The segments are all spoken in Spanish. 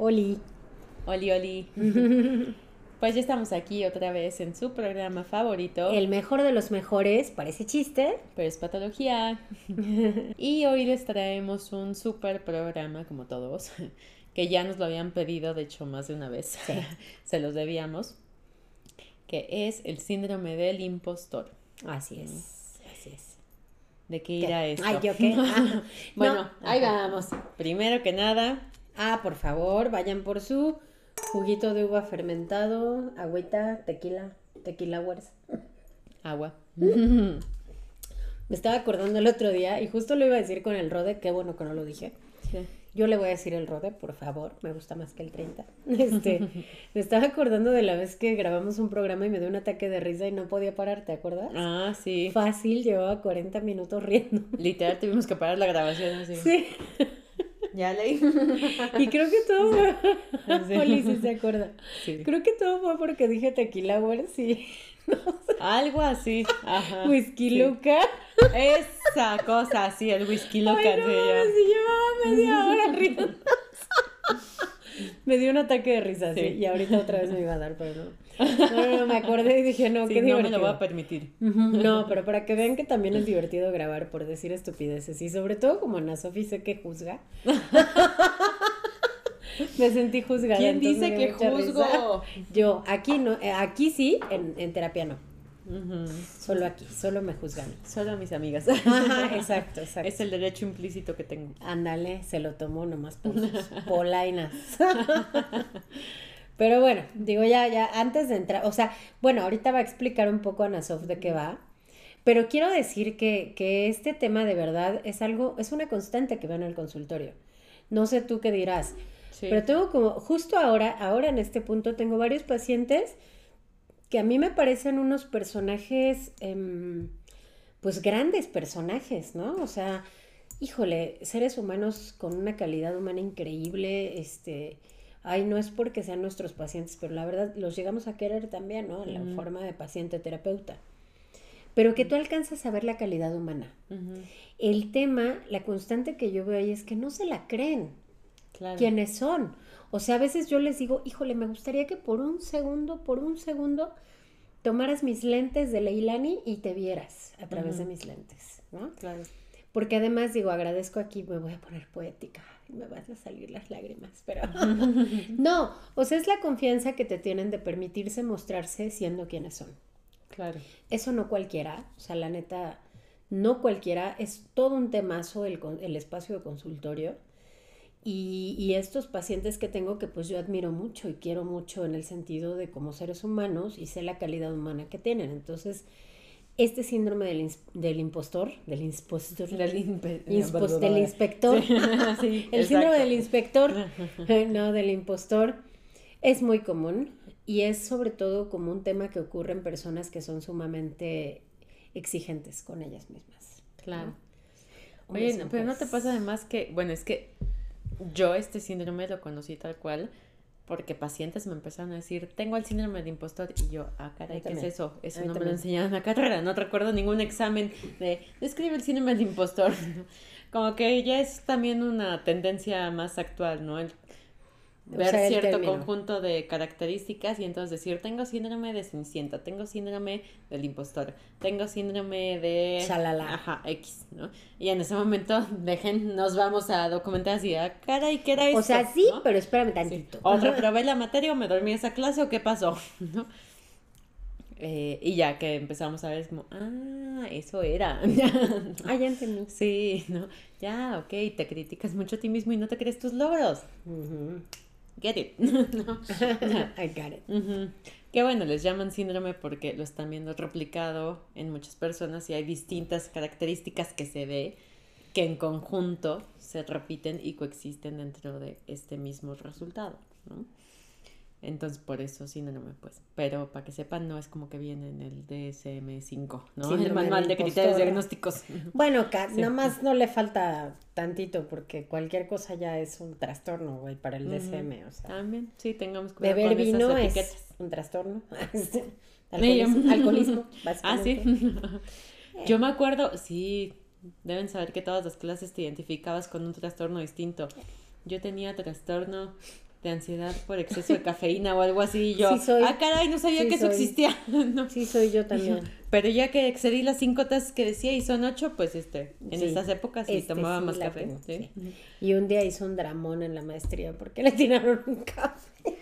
Oli. Oli, Oli. Pues ya estamos aquí otra vez en su programa favorito. El mejor de los mejores, parece chiste. Pero es patología. y hoy les traemos un super programa, como todos, que ya nos lo habían pedido, de hecho, más de una vez. Se los debíamos. Que es el síndrome del impostor. Así es. Así es. ¿De qué irá esto? Ay, ¿yo qué? Ah, bueno, ahí vamos. Primero que nada. Ah, por favor, vayan por su Juguito de uva fermentado, agüita, tequila, tequila wars. Agua. Me estaba acordando el otro día y justo lo iba a decir con el rode, qué bueno que no lo dije. Yo le voy a decir el rode, por favor, me gusta más que el 30. Este, me estaba acordando de la vez que grabamos un programa y me dio un ataque de risa y no podía parar, ¿te acuerdas? Ah, sí. Fácil, llevaba 40 minutos riendo. Literal, tuvimos que parar la grabación así. Sí. Ya leí. Y creo que todo fue. Oli, sí se acuerda. Creo que todo fue porque dije tequila, güey, sí. Algo así. Ajá. Whisky Luca. Esa cosa, sí, el whisky Luca. Ay, no, sí, llevaba media hora riendo. me dio un ataque de risa, sí. Y ahorita otra vez me iba a dar, pero no. No, no, me acordé y dije, no, qué divertido. No me lo voy a permitir. No, pero para que vean que también es divertido grabar por decir estupideces. Y sobre todo como Ana Sofi sé que juzga. me sentí juzgada. ¿Quién dice que juzgo? Yo, aquí no, eh, aquí sí, en, en terapia no. Solo aquí, solo me juzgan. Solo a mis amigas. exacto, exacto. Es el derecho implícito que tengo. Ándale, se lo tomó nomás por sus polainas. Pero bueno, digo ya, ya, antes de entrar, o sea, bueno, ahorita va a explicar un poco a Nasof de qué va, pero quiero decir que, que este tema de verdad es algo, es una constante que va en el consultorio. No sé tú qué dirás, pero tengo como, justo ahora, ahora en este punto, tengo varios pacientes que a mí me parecen unos personajes, em, pues grandes personajes, ¿no? O sea, híjole, seres humanos con una calidad humana increíble, este, ay, no es porque sean nuestros pacientes, pero la verdad los llegamos a querer también, ¿no? En la forma de paciente terapeuta. Pero que tú alcanzas a ver la calidad humana. El tema, la constante que yo veo ahí es que no se la creen. Claro. ¿Quiénes son? O sea, a veces yo les digo, híjole, me gustaría que por un segundo, por un segundo, tomaras mis lentes de Leilani y te vieras a través de mis lentes, ¿no? Claro. Porque además digo, agradezco aquí, me voy a poner poética, y me van a salir las lágrimas, pero no, o sea, es la confianza que te tienen de permitirse mostrarse siendo quienes son. Claro. Eso no cualquiera, o sea, la neta, no cualquiera, es todo un temazo el, el espacio de consultorio y, estos pacientes que tengo que pues yo admiro mucho y quiero mucho en el sentido de como seres humanos y sé la calidad humana que tienen. Entonces, este síndrome del, del impostor, del impostor, del, del inspector, el síndrome del inspector, no, del impostor, es muy común y es sobre todo como un tema que ocurre en personas que son sumamente exigentes con ellas mismas. Claro. Oye, pero no te pasa además que, bueno, es que yo este síndrome lo conocí tal cual porque pacientes me empezaron a decir, tengo el síndrome de impostor. Y yo, ah, caray, ¿qué es eso? Eso no me lo enseñaron en la carrera. No recuerdo ningún examen de, describe el síndrome de impostor. Como que ya es también una tendencia más actual, ¿no? El ver cierto conjunto de características y entonces decir, tengo síndrome de Cenicienta, tengo síndrome del impostor, tengo síndrome de... Shalala. Ajá, X, ¿no? Y en ese momento, dejen, nos vamos a documentar así, ah, caray, ¿qué era eso? O sea, sí, pero espérame tantito. O reprobé la materia o me dormí esa clase o qué pasó, ¿no? Eh, y ya que empezamos a ver, es como, ah, eso era. ah, ya entendí. Sí, ¿no? Ya, ok, te criticas mucho a ti mismo y no te crees tus logros get it. I got it. Qué bueno, les llaman síndrome porque lo están viendo replicado en muchas personas y hay distintas características que se ve. que en conjunto se repiten y coexisten dentro de este mismo resultado, ¿no? Entonces, por eso síndrome, pues. Pero para que sepan, no es como que viene en el DSM-5, ¿no? el manual de criterios diagnósticos. Bueno, nada más no le falta tantito porque cualquier cosa ya es un trastorno, güey, para el DSM, o sea. También, sí, tengamos cuidado Beber vino es un trastorno. alcoholismo, alcoholismo, básicamente. Ah, sí. Yo me acuerdo, sí, deben saber que todas las clases te identificabas con un trastorno distinto. Yo tenía trastorno de ansiedad por exceso de cafeína o algo así. Y yo, ah, caray, no sabía que eso existía. Sí, soy yo también. Pero ya que excedí las cinco tazas que decía y son ocho, pues este, en estas épocas sí este, tomaba más café. Y un día hizo un dramón en la maestría porque le tiraron un café.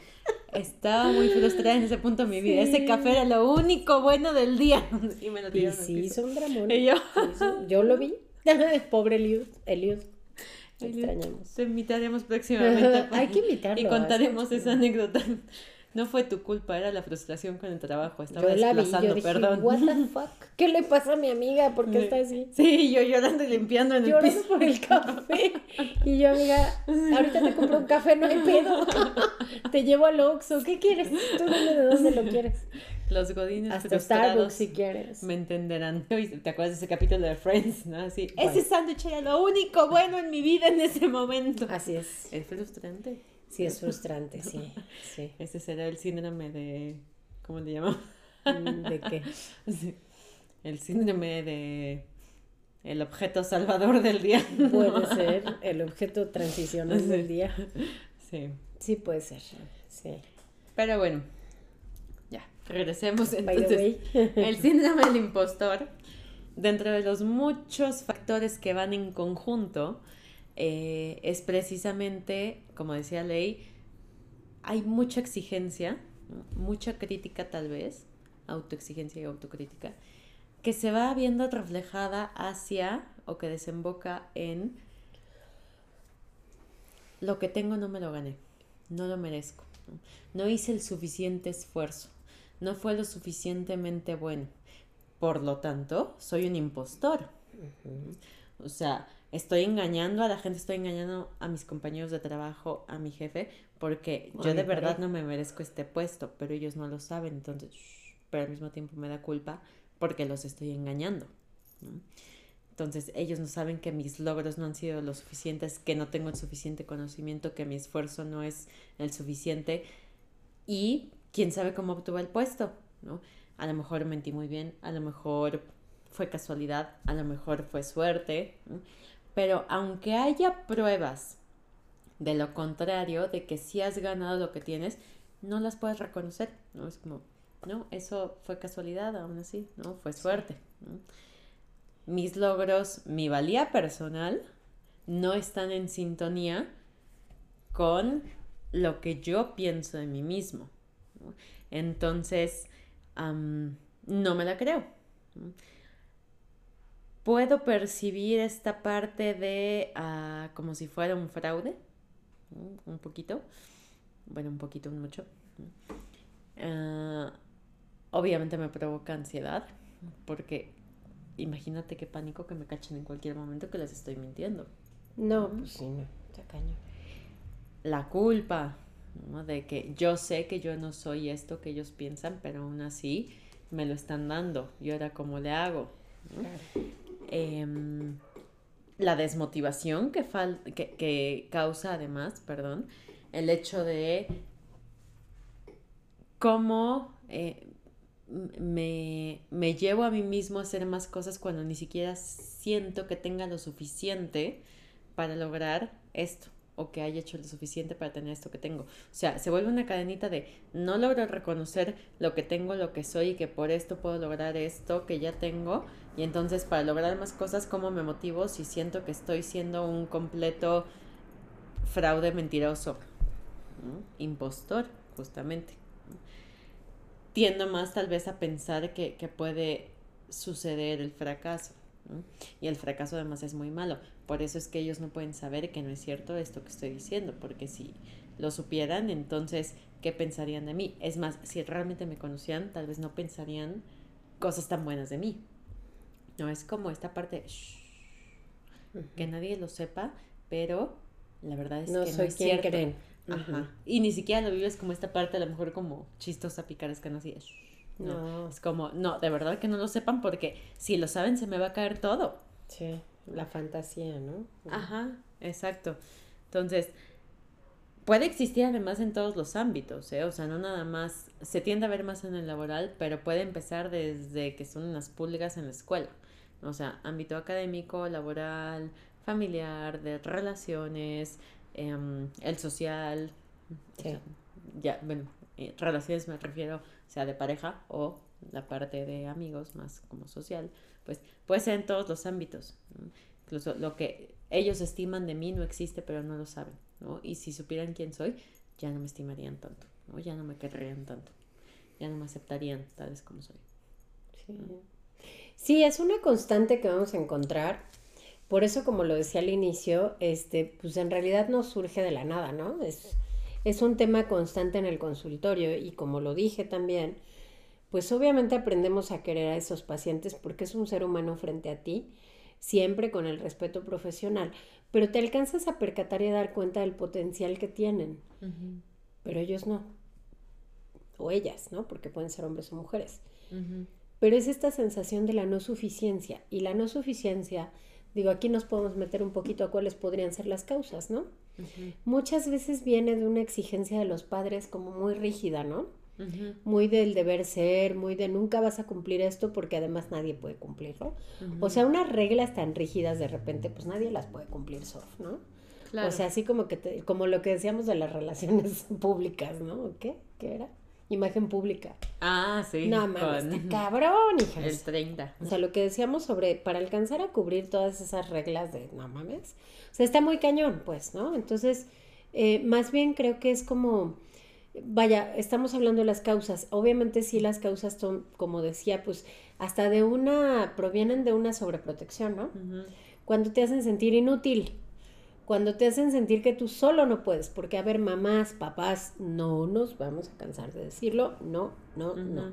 Estaba muy frustrada en ese punto de mi vida. Ese café era lo único bueno del día. Y me lo tiraron. Y sí, hizo un dramón. yo? yo lo vi. Pobre Eliud. Eliud. Te extrañamos. Te invitaremos próximamente. Hay que invitarlo. Y contaremos esa anécdota. No fue tu culpa, era la frustración con el trabajo. Estaba yo desplazando, la perdón. What the fuck? ¿Qué le pasa a mi amiga? ¿Por qué está así? Sí, yo llorando y limpiando en el piso. por el café. Y yo, amiga, ahorita te compro un café, no hay pedo. te llevo al Oxxo. ¿Qué quieres? Tú dime de dónde lo quieres. Los godines Hasta Starbucks si quieres. Me entenderán. ¿Te acuerdas de ese capítulo de Friends? ¿No? Así, ese sándwich era lo único bueno en mi vida en ese momento. Así es. Es frustrante. Sí, es frustrante, sí. sí. Ese será el síndrome de... ¿Cómo le llamamos? Mm, ¿De qué? El síndrome de... El objeto salvador del día. Puede ser el objeto transicional del día. Sí. Sí, puede ser. Sí. Pero bueno, Regresemos entonces. el síndrome del impostor, dentro de los muchos factores que van en conjunto, eh, es precisamente, como decía Ley, hay mucha exigencia, mucha crítica tal vez, autoexigencia y autocrítica, que se va viendo reflejada hacia o que desemboca en lo que tengo no me lo gané, no lo merezco, no hice el suficiente esfuerzo no fue lo suficientemente bueno. Por lo tanto, soy un impostor. O sea, estoy engañando a la gente, estoy engañando a mis compañeros de trabajo, a mi jefe, porque yo de verdad no me merezco este puesto, pero ellos no lo saben, entonces, pero al mismo tiempo me da culpa porque los estoy engañando. Entonces, ellos no saben que mis logros no han sido lo suficientes, que no tengo el suficiente conocimiento, que mi esfuerzo no es el suficiente. Y quién sabe cómo obtuvo el puesto, ¿no? A lo mejor mentí muy bien, a lo mejor fue casualidad, a lo mejor fue suerte, pero aunque haya pruebas de lo contrario, de que si has ganado lo que tienes, no las puedes reconocer, ¿no? Es como, no, eso fue casualidad, aún así, ¿no? Fue suerte. Mis logros, mi valía personal, no están en sintonía con lo que yo pienso de mí mismo. Entonces, no me la creo. Puedo percibir esta parte de ah, como si fuera un fraude, un poquito, bueno, un poquito, mucho. Ah, obviamente me provoca ansiedad, porque imagínate qué pánico que me cachen en cualquier momento que les estoy mintiendo. No, pues sí, no, caño. La culpa, de que yo sé que yo no soy esto que ellos piensan, pero aún así me lo están dando. ¿Y ahora cómo le hago? Em, la desmotivación que, que, causa además, perdón, el hecho de cómo eh, me, me, llevo a mí mismo a hacer más cosas cuando ni siquiera siento que tenga lo suficiente para lograr esto o que haya hecho lo suficiente para tener esto que tengo. O sea, se vuelve una cadenita de no logro reconocer lo que tengo, lo que soy y que por esto puedo lograr esto que ya tengo. Y entonces para lograr más cosas, ¿cómo me motivo si siento que estoy siendo un completo fraude mentiroso? Impostor, justamente. Tiendo más tal vez a pensar que, que puede suceder el fracaso. Y el fracaso además es muy malo. Por eso es que ellos no pueden saber que no es cierto esto que estoy diciendo, porque si lo supieran, entonces, ¿qué pensarían de mí? Es más, si realmente me conocían, tal vez no pensarían cosas tan buenas de mí. No, es como esta parte, que nadie lo sepa, pero la verdad es que no es cierto. Creen. Ajá. Y ni siquiera lo vives como esta parte, a lo mejor como chistosa, picaresca, no así. No. Es como, no, de verdad que no lo sepan porque si lo saben se me va a caer todo. Sí, la fantasía, ¿no? Ajá, exacto. Entonces, puede existir además en todos los ámbitos, ¿eh? O sea, no nada más, se tiende a ver más en el laboral, pero puede empezar desde que son unas pulgas en la escuela. O sea, ámbito académico, laboral, familiar, de relaciones, em, el social. ya, bueno, eh, relaciones me refiero, sea de pareja o la parte de amigos, más como social, pues puede ser en todos los ámbitos. Incluso lo que ellos estiman de mí no existe, pero no lo saben. ¿no? Y si supieran quién soy, ya no me estimarían tanto, ¿no? ya no me querrían tanto, ya no me aceptarían tal vez como soy. Sí. sí, es una constante que vamos a encontrar. Por eso, como lo decía al inicio, este, pues en realidad no surge de la nada, ¿no? Es, es un tema constante en el consultorio y como lo dije también, pues obviamente aprendemos a querer a esos pacientes porque es un ser humano frente a ti, siempre con el respeto profesional, pero te alcanzas a percatar y a dar cuenta del potencial que tienen, pero ellos no, o ellas, ¿no? Porque pueden ser hombres o mujeres. Pero es esta sensación de la no suficiencia y la no suficiencia, digo, aquí nos podemos meter un poquito a cuáles podrían ser las causas, ¿no? Muchas veces viene de una exigencia de los padres como muy rígida, ¿no? Muy del deber ser, muy de nunca vas a cumplir esto porque además nadie puede cumplirlo. O sea, unas reglas tan rígidas de repente, pues nadie las puede cumplir soft, ¿no? O sea, así como que como lo que decíamos de las relaciones públicas, ¿no? ¿Qué? ¿Qué era? Imagen pública. Ah, sí. No mames, está cabrón, hijas. El 30. O sea, lo que decíamos sobre, para alcanzar a cubrir todas esas reglas de no mames, o sea, está muy cañón, pues, ¿no? Entonces, eh, más bien creo que es como vaya, estamos hablando de las causas. Obviamente sí las causas son, como decía, pues hasta de una, provienen de una sobreprotección, ¿no? Cuando te hacen sentir inútil, cuando te hacen sentir que tú solo no puedes, porque a ver, mamás, papás, no nos vamos a cansar de decirlo, no, no, no.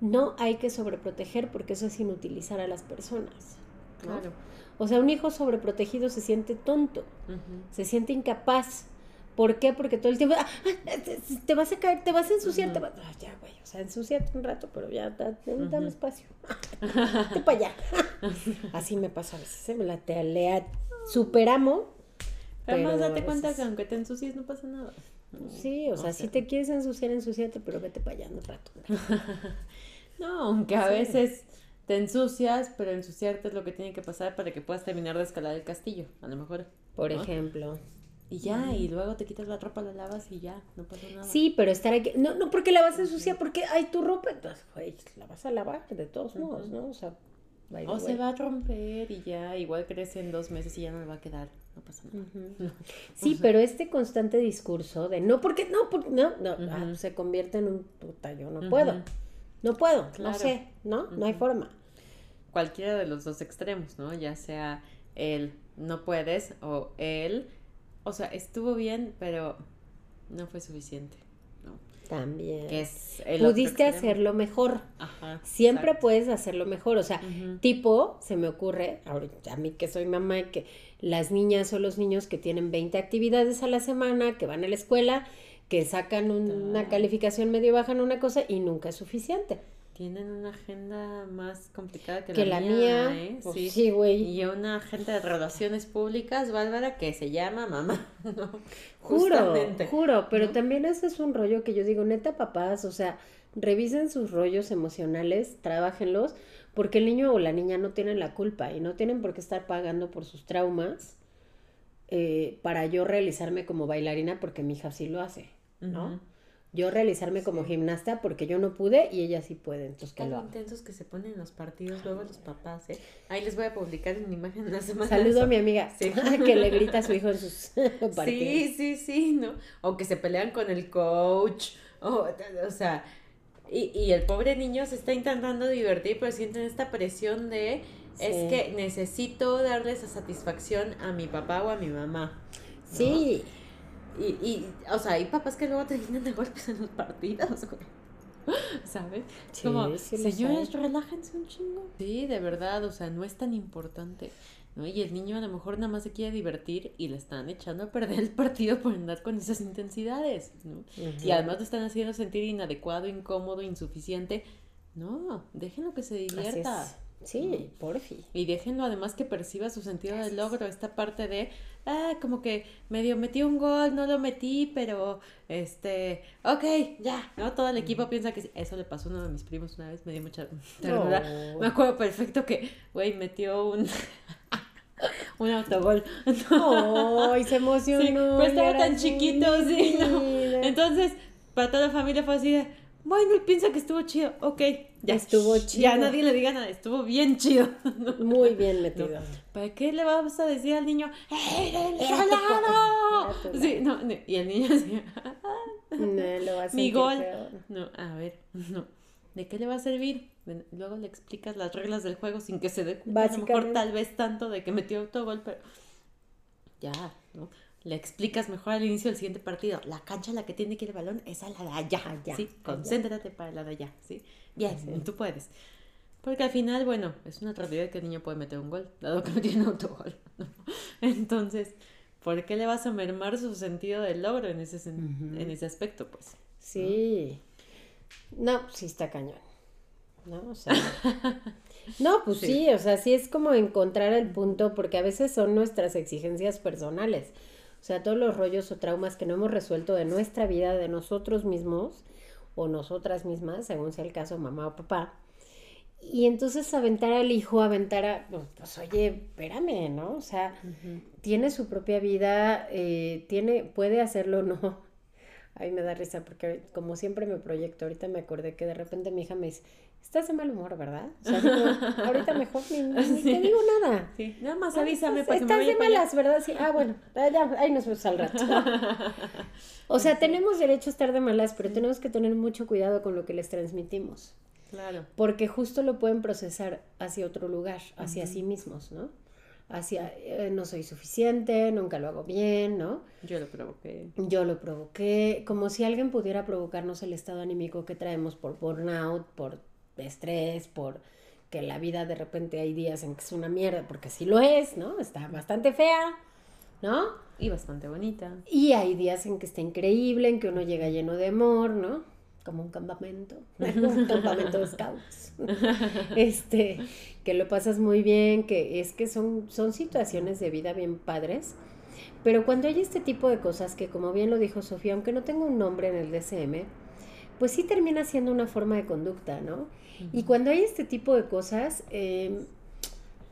No hay que sobreproteger porque eso es inutilizar a las personas. Claro. O sea, un hijo sobreprotegido se siente tonto, se siente incapaz, ¿Por qué? Porque todo el tiempo, ah, ah, te vas a caer, te vas a ensuciar, te vas, ah, ya, güey, o sea, ensuciate un rato, pero ya, dame espacio. Te para allá. Así me pasa a veces, ¿eh? me la te lea, superamo. Pero, más date cuenta que aunque te ensucies no pasa nada. Sí, o, sea, si te quieres ensuciar, ensuciate, pero vete para allá un rato. no, aunque a veces te ensucias, pero ensuciarte es lo que tiene que pasar para que puedas terminar de escalar el castillo, a lo mejor. Por ejemplo. Y ya, y luego te quitas la ropa, la lavas y ya, no pasa nada. Sí, pero estar aquí, no, no porque la vas a ensuciar, porque hay tu ropa, entonces, güey, la vas a lavar de todos modos, ¿no? O sea, o se va a romper y ya, igual crece en dos meses y ya no le va a quedar, no pasa nada. Sí, pero este constante discurso de no, porque no, porque no, no, ah, se convierte en un puta, yo no puedo, no puedo, no sé, ¿no? No hay forma. Cualquiera de los dos extremos, ¿no? Ya sea el no puedes o el o sea, estuvo bien, pero no fue suficiente. También. Pudiste hacerlo mejor. Ajá, Siempre puedes hacerlo mejor. O sea, tipo, se me ocurre, ahorita, a mí que soy mamá, que las niñas o los niños que tienen 20 actividades a la semana, que van a la escuela, que sacan una calificación medio baja en una cosa y nunca es suficiente tienen una agenda más complicada que, la, mía, ¿eh? Pues sí, güey. y una agenda de relaciones públicas, Bárbara, que se llama mamá. Juro, juro, pero también ese es un rollo que yo digo, neta, papás, o sea, revisen sus rollos emocionales, trabajenlos, porque el niño o la niña no tienen la culpa y no tienen por qué estar pagando por sus traumas eh, para yo realizarme como bailarina porque mi hija sí lo hace, ¿no? Yo realizarme como gimnasta porque yo no pude y ella sí puede, entonces que lo intensos que se ponen los partidos luego los papás, ¿eh? Ahí les voy a publicar una imagen la semana. Saludo a mi amiga que le grita a su hijo en sus partidos. Sí, sí, sí, ¿no? O que se pelean con el coach, o, o sea, y, y el pobre niño se está intentando divertir, pero sienten esta presión de, es que necesito darle esa satisfacción a mi papá o a mi mamá. Sí. Y, y, o sea, hay papás que luego terminan de golpes en los partidos, ¿Sabes? Sí, Como, señores, relájense un chingo. Sí, de verdad, o sea, no es tan importante. ¿no? Y el niño a lo mejor nada más se quiere divertir y le están echando a perder el partido por andar con esas intensidades, ¿no? Y además lo están haciendo sentir inadecuado, incómodo, insuficiente. No, déjenlo que se divierta. Sí, por fin. Y déjenlo además que perciba su sentido del logro, esta parte de, ah, como que medio metí un gol, no lo metí, pero, este, ok, ya, ¿no? Todo el equipo piensa que eso le pasó a uno de mis primos una vez, me dio mucha ternura. Me acuerdo perfecto que, güey, metió un... un autogol. ¡Ay, se emocionó! Sí, pero estaba tan chiquito, sí, ¿no? Entonces, para toda la familia fue así de, bueno, él piensa que estuvo chido, ok, ya estuvo chido. Ya nadie le diga nada, estuvo bien chido. Muy bien metido. ¿Para qué le vas a decir al niño, ¡Eres Sí, no, y el niño así, no, lo va a Mi gol. No, a ver, no. ¿De qué le va a servir? luego le explicas las reglas del juego sin que se dé cuenta, a lo mejor tal vez tanto de que metió autogol, pero ya, ¿no? Le explicas mejor al inicio del siguiente partido. La cancha a la que tiene que ir el balón es a la de allá. ¿sí? Concéntrate para la de allá. ¿sí? Bien, tú puedes. Porque al final, bueno, es una realidad que el niño puede meter un gol, dado que no tiene autogol. Entonces, ¿por qué le vas a mermar su sentido del logro en ese, en ese aspecto? Pues. Sí. No, sí está cañón. ¿No? O sea. no, pues sí, o sea, sí es como encontrar el punto, porque a veces son nuestras exigencias personales. O sea, todos los rollos o traumas que no hemos resuelto de nuestra vida, de nosotros mismos o nosotras mismas, según sea el caso, mamá o papá. Y entonces aventar al hijo, aventar a, pues, pues oye, espérame, ¿no? O sea, tiene su propia vida, eh, tiene, puede hacerlo o no. A mí me da risa porque como siempre me proyecto, ahorita me acordé que de repente mi hija me dice, estás de mal humor, ¿verdad? O sea, ahorita mejor ni, te digo nada. Sí, nada más avísame para Estás de malas, ¿verdad? Sí, ah, bueno, ya, ahí nos vemos al rato. o sea, tenemos derecho a estar de malas, pero tenemos que tener mucho cuidado con lo que les transmitimos. Claro. Porque justo lo pueden procesar hacia otro lugar, hacia sí mismos, ¿no? Hacia, eh, no soy suficiente, nunca lo hago bien, ¿no? Yo lo provoqué. Yo lo provoqué, como si alguien pudiera provocarnos el estado anímico que traemos por burnout, por estrés, por que la vida de repente hay días en que es una mierda, porque sí lo es, ¿no? Está bastante fea, ¿no? Y bastante bonita. Y hay días en que está increíble, en que uno llega lleno de amor, ¿no? Como un campamento, un campamento de scouts. este, que lo pasas muy bien, que es que son, son situaciones de vida bien padres. Pero cuando hay este tipo de cosas que, como bien lo dijo Sofía, aunque no tengo un nombre en el DCM, pues sí termina siendo una forma de conducta, ¿no? Y cuando hay este tipo de cosas, em,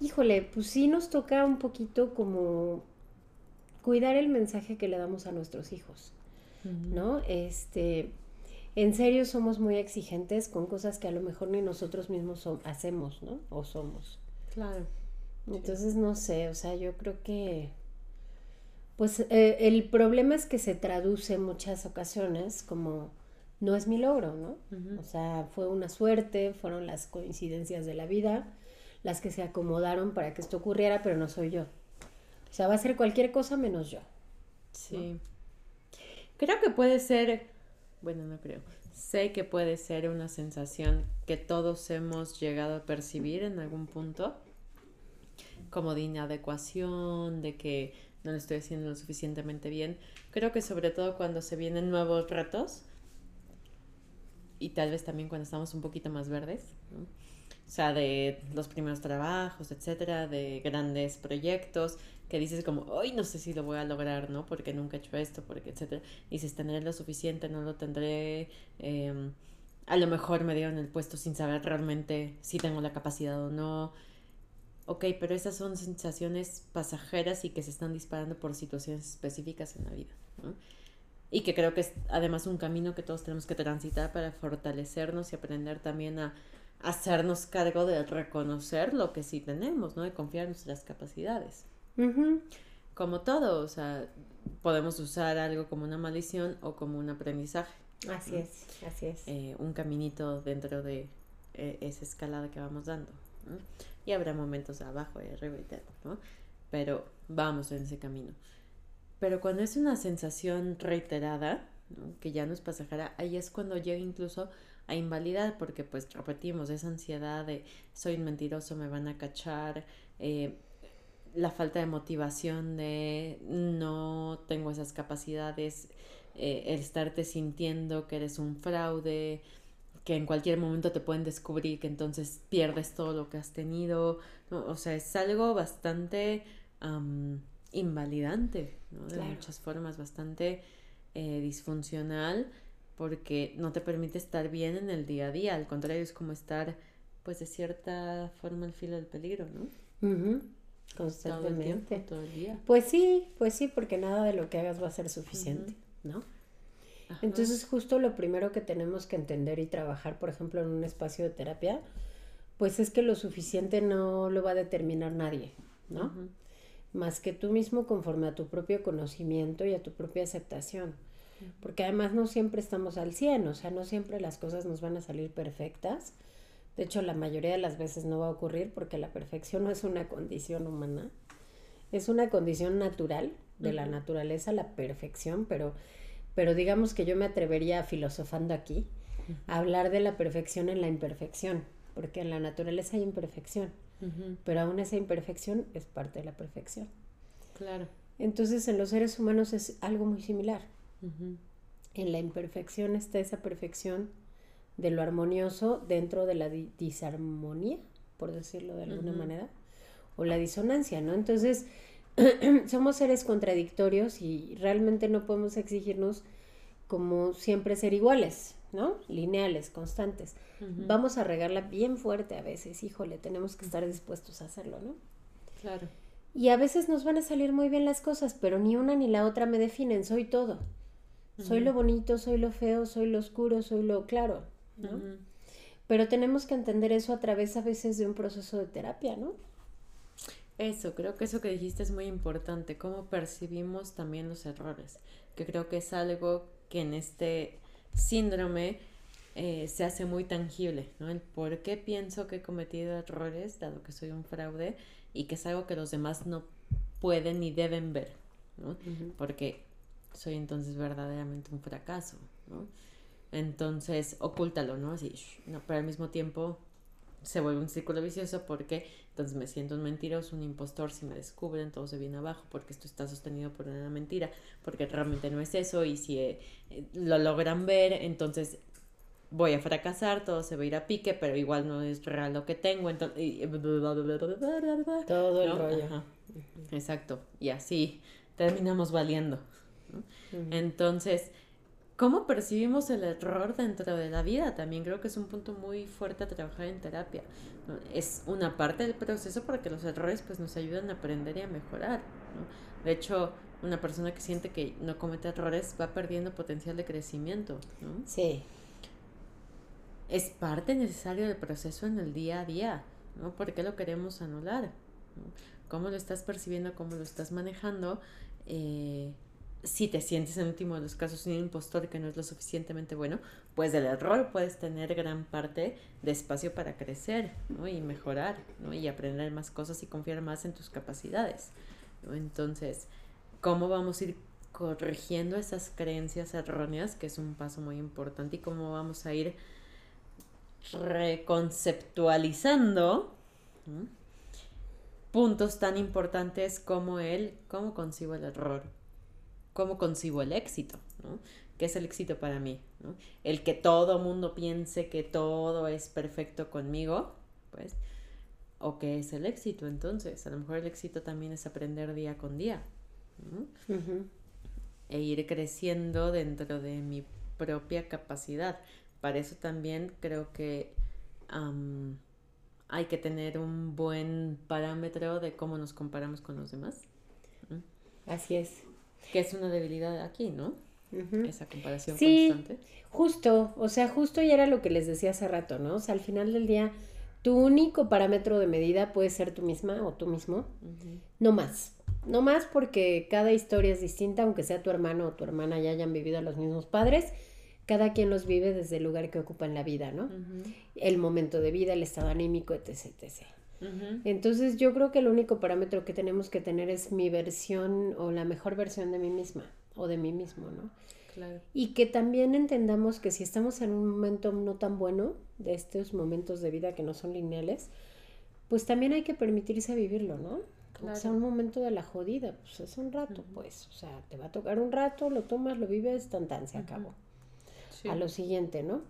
híjole, pues sí nos toca un poquito como cuidar el mensaje que le damos a nuestros hijos, ¿no? Este, en serio somos muy exigentes con cosas que a lo mejor ni nosotros mismos hacemos, ¿no? O somos. Claro. Entonces, no sé, o sea, yo creo que, pues eh, el problema es que se traduce en muchas ocasiones como no es mi logro, ¿no? O sea, fue una suerte, fueron las coincidencias de la vida las que se acomodaron para que esto ocurriera, pero no soy yo. O sea, va a ser cualquier cosa menos yo. Sí. Creo que puede ser, bueno, no creo, sé que puede ser una sensación que todos hemos llegado a percibir en algún punto, como de inadecuación, de que no lo estoy haciendo lo suficientemente bien. Creo que sobre todo cuando se vienen nuevos retos, y tal vez también cuando estamos un poquito más verdes, ¿no? O sea, de los primeros trabajos, etcétera, de grandes proyectos, que dices como, hoy no sé si lo voy a lograr, ¿no? Porque nunca he hecho esto, porque, etcétera. Si tendré lo suficiente, no lo tendré. Em, a lo mejor me dieron el puesto sin saber realmente si tengo la capacidad o no. Ok, pero esas son sensaciones pasajeras y que se están disparando por situaciones específicas en la vida, ¿no? Y que creo que es además un camino que todos tenemos que transitar para fortalecernos y aprender también a hacernos cargo de reconocer lo que sí tenemos, ¿no? De confiar en nuestras capacidades. Como todo, o sea, podemos usar algo como una maldición o como un aprendizaje. Así es, así es. Eh, un caminito dentro de eh, esa escalada que vamos dando. Y habrá momentos abajo y arriba y tal, ¿no? Pero vamos en ese camino. Pero cuando es una sensación reiterada, que ya no es pasajera, ahí es cuando llega incluso a invalidar, porque pues repetimos, esa ansiedad de soy mentiroso, me van a cachar, eh, la falta de motivación, de no tengo esas capacidades, eh, el estarte sintiendo que eres un fraude, que en cualquier momento te pueden descubrir que entonces pierdes todo lo que has tenido. O sea, es algo bastante invalidante, ¿no? De muchas formas, bastante eh, disfuncional, porque no te permite estar bien en el día a día. Al contrario, es como estar, pues, de cierta forma al filo del peligro, ¿no? Constantemente. Todo el, día. Pues sí, pues sí, porque nada de lo que hagas va a ser suficiente, ¿no? Entonces, justo lo primero que tenemos que entender y trabajar, por ejemplo, en un espacio de terapia, pues es que lo suficiente no lo va a determinar nadie, ¿no? Más que tú mismo conforme a tu propio conocimiento y a tu propia aceptación. Porque además no siempre estamos al 100, o sea, no siempre las cosas nos van a salir perfectas. De hecho, la mayoría de las veces no va a ocurrir porque la perfección no es una condición humana, es una condición natural de la naturaleza, la perfección, pero pero digamos que yo me atrevería filosofando aquí a hablar de la perfección en la imperfección, porque en la naturaleza hay imperfección, pero aún esa imperfección es parte de la perfección. Claro. Entonces en los seres humanos es algo muy similar. En la imperfección está esa perfección de lo armonioso dentro de la disarmonía, por decirlo de alguna manera, o la disonancia, ¿no? Entonces, somos seres contradictorios y realmente no podemos exigirnos como siempre ser iguales, ¿no? Lineales, constantes. Vamos a regarla bien fuerte a veces, híjole, tenemos que estar dispuestos a hacerlo, ¿no? Claro. Y a veces nos van a salir muy bien las cosas, pero ni una ni la otra me definen, soy todo. Soy lo bonito, soy lo feo, soy lo oscuro, soy lo claro, ¿no? Pero tenemos que entender eso a través a veces de un proceso de terapia, ¿no? Eso, creo que eso que dijiste es muy importante, cómo percibimos también los errores, que creo que es algo que en este síndrome eh, se hace muy tangible, ¿no? El por qué pienso que he cometido errores, dado que soy un fraude, y que es algo que los demás no pueden ni deben ver, ¿no? Porque soy entonces verdaderamente un fracaso, ¿no? Entonces, ocúltalo, ¿no? Así, no, pero al mismo tiempo se vuelve un círculo vicioso porque entonces me siento un mentiroso, un impostor, si me descubren todo se viene abajo porque esto está sostenido por una mentira, porque realmente no es eso y si eh, lo logran ver, entonces voy a fracasar, todo se va a ir a pique, pero igual no es real lo que tengo, entonces... Todo el rollo. Exacto, y así terminamos valiendo. Entonces, ¿Cómo percibimos el error dentro de la vida? También creo que es un punto muy fuerte a trabajar en terapia. Es una parte del proceso para que los errores pues, nos ayuden a aprender y a mejorar. De hecho, una persona que siente que no comete errores va perdiendo potencial de crecimiento. ¿no? Sí. Es parte necesaria del proceso en el día a día. ¿no? ¿Por qué lo queremos anular? ¿Cómo lo estás percibiendo? ¿Cómo lo estás manejando? Eh, si te sientes en último de los casos un impostor que no es lo suficientemente bueno, pues del error puedes tener gran parte de espacio para crecer ¿no? y mejorar ¿no? y aprender más cosas y confiar más en tus capacidades. Entonces, ¿cómo vamos a ir corrigiendo esas creencias erróneas, que es un paso muy importante, y cómo vamos a ir reconceptualizando puntos tan importantes como el cómo concibo el error, cómo concibo el éxito, ¿no? ¿Qué es el éxito para mí? ¿no? El que todo mundo piense que todo es perfecto conmigo, pues, ¿o qué es el éxito entonces? A lo mejor el éxito también es aprender día con día, E ir creciendo dentro de mi propia capacidad. Para eso también creo que hay que tener un buen parámetro de cómo nos comparamos con los demás. Así es. Que es una debilidad aquí, ¿no? Esa comparación sí, constante. Justo, o sea, justo ya era lo que les decía hace rato, ¿no? O sea, al final del día, tu único parámetro de medida puede ser tú misma o tú mismo, no más. No más porque cada historia es distinta, aunque sea tu hermano o tu hermana ya hayan vivido a los mismos padres, cada quien los vive desde el lugar que ocupa en la vida, ¿no? El momento de vida, el estado anímico, etc, etc. Entonces yo creo que el único parámetro que tenemos que tener es mi versión o la mejor versión de mí misma o de mí mismo, ¿no? Claro. Y que también entendamos que si estamos en un momento no tan bueno, de estos momentos de vida que no son lineales, pues también hay que permitirse vivirlo, ¿no? O sea, un momento de la jodida, pues es un rato, pues. O sea, te va a tocar un rato, lo tomas, lo vives, tan tan, se acabó. A lo siguiente, ¿no?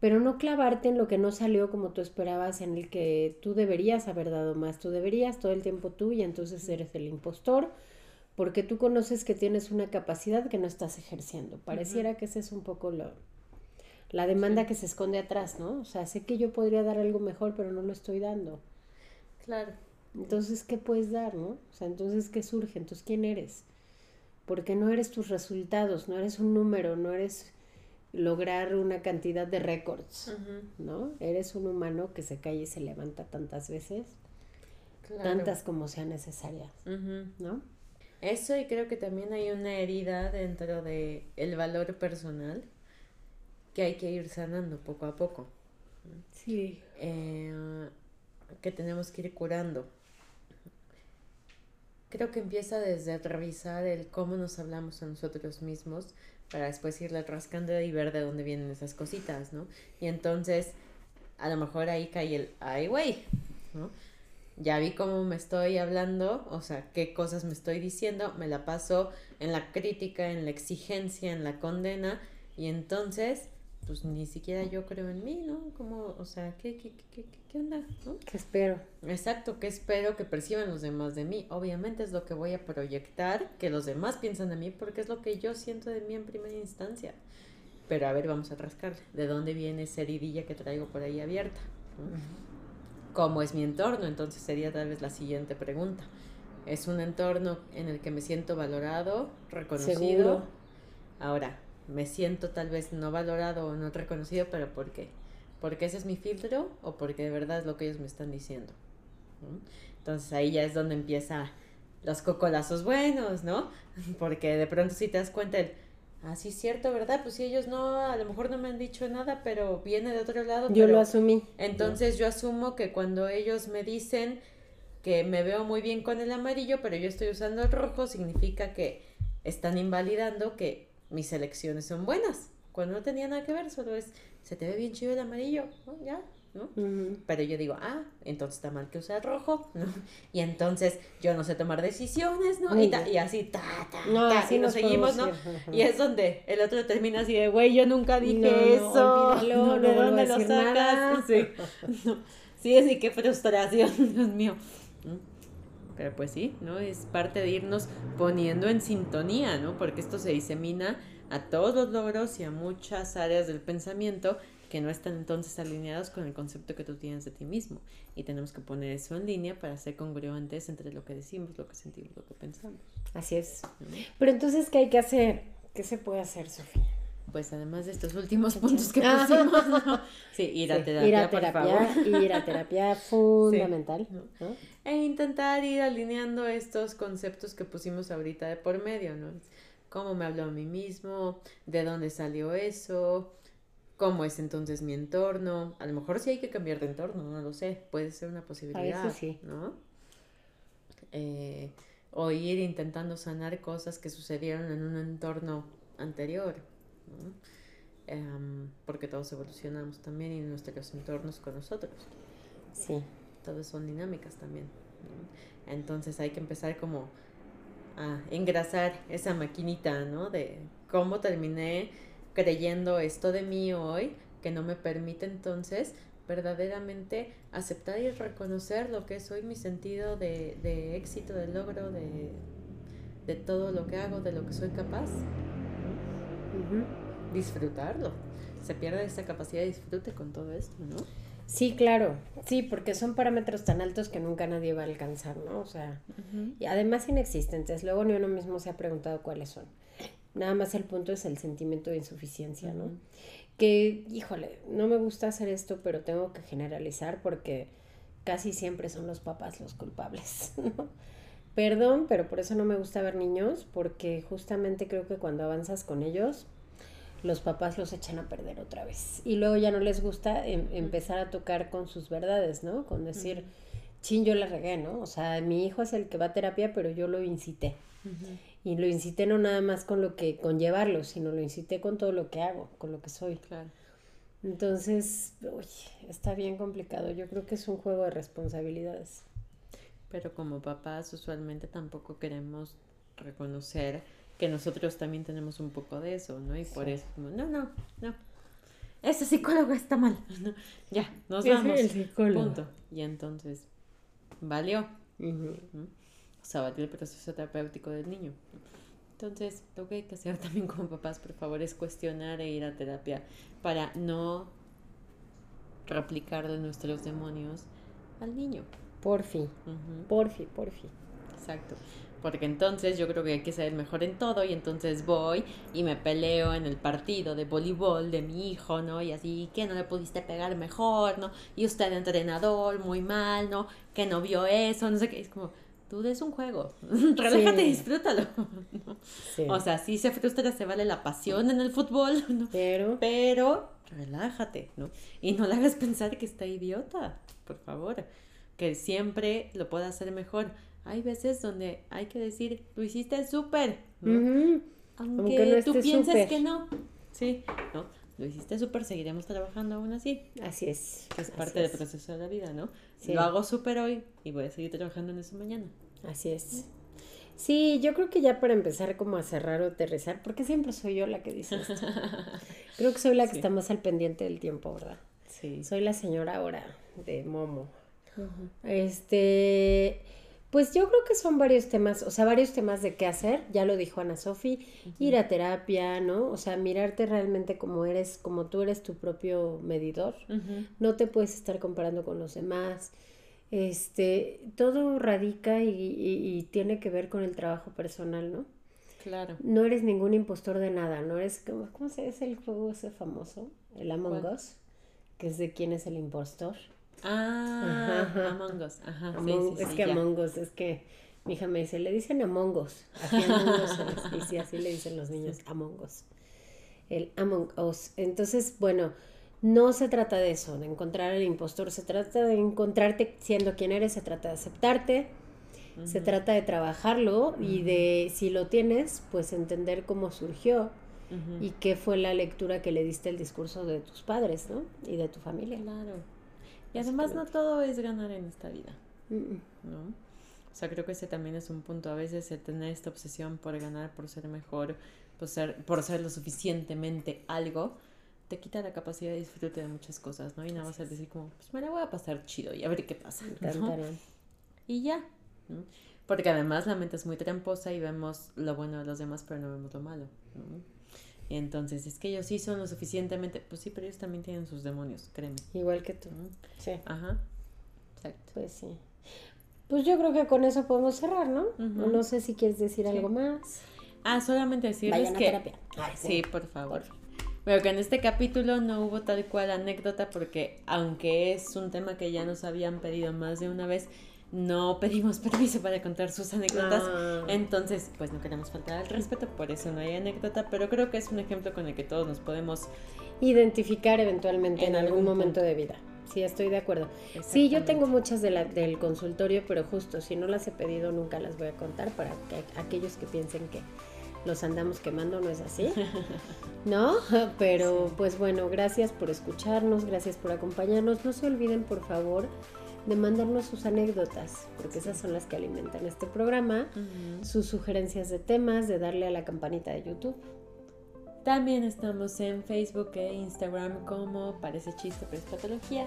Pero no clavarte en lo que no salió como tú esperabas, en el que tú deberías haber dado más, tú deberías todo el tiempo tú y entonces eres el impostor, porque tú conoces que tienes una capacidad que no estás ejerciendo. Pareciera que ese es un poco lo, la demanda que se esconde atrás, ¿no? O sea, sé que yo podría dar algo mejor, pero no lo estoy dando. Claro. Entonces, ¿qué puedes dar, no? O sea, entonces, ¿qué surge? Entonces, ¿quién eres? Porque no eres tus resultados, no eres un número, no eres lograr una cantidad de récords, ¿no? Eres un humano que se cae y se levanta tantas veces, tantas como sean necesarias, ¿no? Eso y creo que también hay una herida dentro de el valor personal que hay que ir sanando poco a poco. Sí. Eh, que tenemos que ir curando creo que empieza desde revisar el cómo nos hablamos a nosotros mismos para después irle rascando y ver de dónde vienen esas cositas, ¿no? Y entonces, a lo mejor ahí cae el, ay, güey, ¿no? Ya vi cómo me estoy hablando, o sea, qué cosas me estoy diciendo, me la paso en la crítica, en la exigencia, en la condena, y entonces pues ni siquiera yo creo en mí, ¿no? Como, o sea, ¿qué, qué, qué, qué onda? ¿no? ¿Qué espero? Exacto, ¿qué espero que perciban los demás de mí? Obviamente es lo que voy a proyectar, que los demás piensan de mí, porque es lo que yo siento de mí en primera instancia. Pero a ver, vamos a rascar. ¿De dónde viene esa heridilla que traigo por ahí abierta? ¿Cómo es mi entorno? Entonces sería tal vez la siguiente pregunta. ¿Es un entorno en el que me siento valorado, reconocido? ¿Seguro? Ahora, me siento tal vez no valorado o no reconocido, pero ¿por qué? ¿Porque ese es mi filtro o porque de verdad es lo que ellos me están diciendo? Entonces ahí ya es donde empieza los cocolazos buenos, ¿no? Porque de pronto si te das cuenta el, ah, sí es cierto, ¿verdad? Pues si ellos no, a lo mejor no me han dicho nada, pero viene de otro lado. Yo lo asumí. Entonces yo asumo que cuando ellos me dicen que me veo muy bien con el amarillo, pero yo estoy usando el rojo, significa que están invalidando que mis elecciones son buenas. Cuando no tenía nada que ver, solo es, se te ve bien chido el amarillo, ¿no? Ya, ¿no? Pero yo digo, ah, entonces está mal que usar rojo, ¿no? Y entonces yo no sé tomar decisiones, ¿no? Y, y, así, ta, ta, no, así nos, seguimos, ¿no? Y es donde el otro termina así de, güey, yo nunca dije eso, no, ¿de dónde lo sacas? Sí, sí, así qué frustración, Dios mío. Pero pues sí, ¿no? Es parte de irnos poniendo en sintonía, ¿no? Porque esto se disemina a todos los logros y a muchas áreas del pensamiento que no están entonces alineados con el concepto que tú tienes de ti mismo. Y tenemos que poner eso en línea para ser congruentes entre lo que decimos, lo que sentimos, lo que pensamos. Así es. Pero entonces, ¿qué hay que hacer? ¿Qué se puede hacer, Sofía? Pues además de estos últimos puntos que pusimos, ¿no? sí, ir a terapia, ir a terapia, ir a terapia fundamental, E intentar ir alineando estos conceptos que pusimos ahorita de por medio, ¿no? Cómo me hablo a mí mismo, de dónde salió eso, cómo es entonces mi entorno. A lo mejor sí hay que cambiar de entorno, no lo sé, puede ser una posibilidad, sí. ¿no? Eh, o ir intentando sanar cosas que sucedieron en un entorno anterior. Em, porque todos evolucionamos también y nuestros entornos con nosotros. Sí. Todas son dinámicas también. Entonces hay que empezar como a engrasar esa maquinita, ¿no? De cómo terminé creyendo esto de mí hoy, que no me permite entonces verdaderamente aceptar y reconocer lo que es hoy mi sentido de, éxito, de logro, de, de, todo lo que hago, de lo que soy capaz disfrutarlo. Se pierde esa capacidad de disfrute con todo esto, ¿no? Sí, claro, sí, porque son parámetros tan altos que nunca nadie va a alcanzar, ¿no? O sea, y además inexistentes. Luego ni uno mismo se ha preguntado cuáles son. Nada más el punto es el sentimiento de insuficiencia, ¿no? Que, híjole, no me gusta hacer esto, pero tengo que generalizar porque casi siempre son los papás los culpables, ¿no? Perdón, pero por eso no me gusta ver niños, porque justamente creo que cuando avanzas con ellos, los papás los echan a perder otra vez. Y luego ya no les gusta em, empezar a tocar con sus verdades, ¿no? Con decir, chin, yo la regué, ¿no? O sea, mi hijo es el que va a terapia, pero yo lo incité. Y lo incité no nada más con lo que, con llevarlo, sino lo incité con todo lo que hago, con lo que soy. Claro. Entonces, uy, está bien complicado. Yo creo que es un juego de responsabilidades. Pero como papás usualmente tampoco queremos reconocer que nosotros también tenemos un poco de eso, ¿no? Y por eso, como, no, no, no. Ese psicólogo está mal. ya, nos vamos. El psicólogo. Punto. Y entonces, valió. O sea, valió el proceso terapéutico del niño. Entonces, lo que hay que hacer también como papás, por favor, es cuestionar e ir a terapia para no replicar de nuestros demonios al niño. Por fin. Por fin, por fin. Exacto porque entonces yo creo que hay que ser el mejor en todo y entonces voy y me peleo en el partido de voleibol de mi hijo, ¿no? Y así, que no le pudiste pegar mejor, ¿no? Y usted entrenador, muy mal, ¿no? Que no vio eso, no sé qué, es como, tú des un juego, relájate y disfrútalo. O sea, si se frustra, se vale la pasión en el fútbol, ¿no? Pero... Pero relájate, ¿no? Y no le hagas pensar que está idiota, por favor, que siempre lo pueda hacer mejor hay veces donde hay que decir, lo hiciste súper, Aunque, tú pienses que no. Sí, ¿no? Lo hiciste súper, seguiremos trabajando aún así. Así es. Es parte del proceso de la vida, ¿no? Lo hago súper hoy y voy a seguir trabajando en eso mañana. Así es. Sí, yo creo que ya para empezar como a cerrar o aterrizar, porque siempre soy yo la que dice esto. creo que soy la que está más al pendiente del tiempo, ¿verdad? Sí. Soy la señora ahora de Momo. Este, pues yo creo que son varios temas, o sea, varios temas de qué hacer, ya lo dijo Ana Sofi, ir a terapia, ¿no? O sea, mirarte realmente como eres, como tú eres tu propio medidor, no te puedes estar comparando con los demás, este, todo radica y, tiene que ver con el trabajo personal, ¿no? Claro. No eres ningún impostor de nada, no eres como, ¿cómo se es el juego ese famoso? El Among Us, que es de quién es el impostor. Ah, Among Us. Ajá, es que Among Us, es que mi hija me dice, le dicen Among Us. y sí, así le dicen los niños, Among Us. El Among Us. Entonces, bueno, no se trata de eso, de encontrar al impostor, se trata de encontrarte siendo quien eres, se trata de aceptarte, se trata de trabajarlo y de, si lo tienes, pues entender cómo surgió y qué fue la lectura que le diste el discurso de tus padres, ¿no? Y de tu familia. Claro. Y además no todo es ganar en esta vida, ¿no? O sea, creo que ese también es un punto. A veces el tener esta obsesión por ganar, por ser mejor, por ser, por ser lo suficientemente algo, te quita la capacidad de disfrute de muchas cosas, ¿no? Y nada más es decir como, pues me la voy a pasar chido y a ver qué pasa. Y ya, ¿no? Porque además la mente es muy tramposa y vemos lo bueno de los demás, pero no vemos lo malo, ¿no? Entonces, es que ellos sí son lo suficientemente, pues sí, pero ellos también tienen sus demonios, créeme. Igual que tú. Sí. Ajá. Exacto. Pues sí. Pues yo creo que con eso podemos cerrar, ¿no? No sé si quieres decir algo más. Ah, solamente decirles que... Terapia. sí, por favor. Pero que en este capítulo no hubo tal cual anécdota porque aunque es un tema que ya nos habían pedido más de una vez, no pedimos permiso para contar sus anécdotas, ah. entonces pues no queremos faltar al respeto, por eso no hay anécdota, pero creo que es un ejemplo con el que todos nos podemos identificar eventualmente en, algún, momento de vida. Sí, estoy de acuerdo. Sí, yo tengo muchas de la, del consultorio, pero justo si no las he pedido nunca las voy a contar para que aquellos que piensen que los andamos quemando, no es así. ¿No? Pero pues bueno, gracias por escucharnos, gracias por acompañarnos. No se olviden, por favor, de mandarnos sus anécdotas, porque esas son las que alimentan este programa, sus sugerencias de temas, de darle a la campanita de YouTube. También estamos en Facebook e Instagram como Parece Chiste Pero es Patología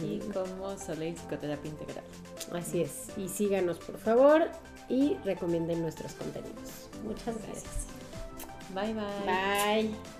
y como Soleil Psicoterapia Integral. Así es. Y síganos por favor y recomienden nuestros contenidos. Muchas gracias. Bye bye. Bye.